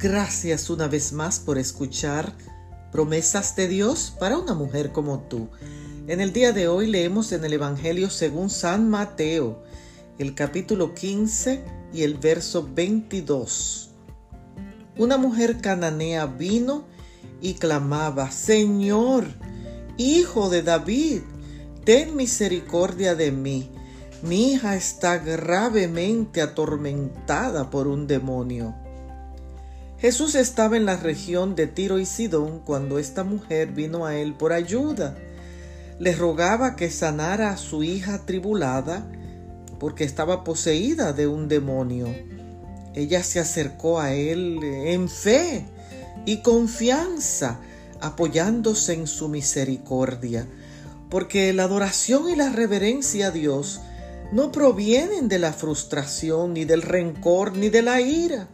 Gracias una vez más por escuchar promesas de Dios para una mujer como tú. En el día de hoy leemos en el Evangelio según San Mateo, el capítulo 15 y el verso 22. Una mujer cananea vino y clamaba, Señor, Hijo de David, ten misericordia de mí. Mi hija está gravemente atormentada por un demonio. Jesús estaba en la región de Tiro y Sidón cuando esta mujer vino a él por ayuda. Le rogaba que sanara a su hija tribulada porque estaba poseída de un demonio. Ella se acercó a él en fe y confianza, apoyándose en su misericordia, porque la adoración y la reverencia a Dios no provienen de la frustración, ni del rencor, ni de la ira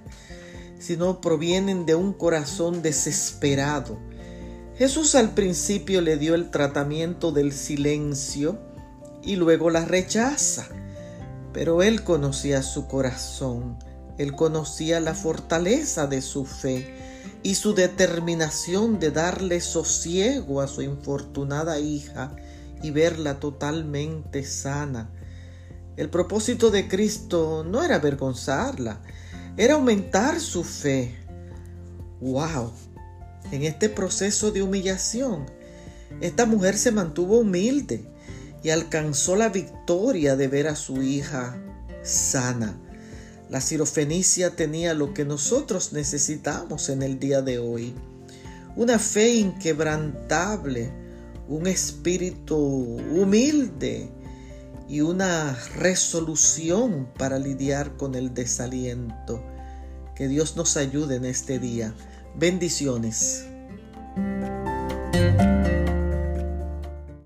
sino provienen de un corazón desesperado. Jesús al principio le dio el tratamiento del silencio y luego la rechaza, pero él conocía su corazón, él conocía la fortaleza de su fe y su determinación de darle sosiego a su infortunada hija y verla totalmente sana. El propósito de Cristo no era avergonzarla, era aumentar su fe. ¡Wow! En este proceso de humillación, esta mujer se mantuvo humilde y alcanzó la victoria de ver a su hija sana. La sirofenicia tenía lo que nosotros necesitamos en el día de hoy. Una fe inquebrantable, un espíritu humilde y una resolución para lidiar con el desaliento. Que Dios nos ayude en este día. Bendiciones.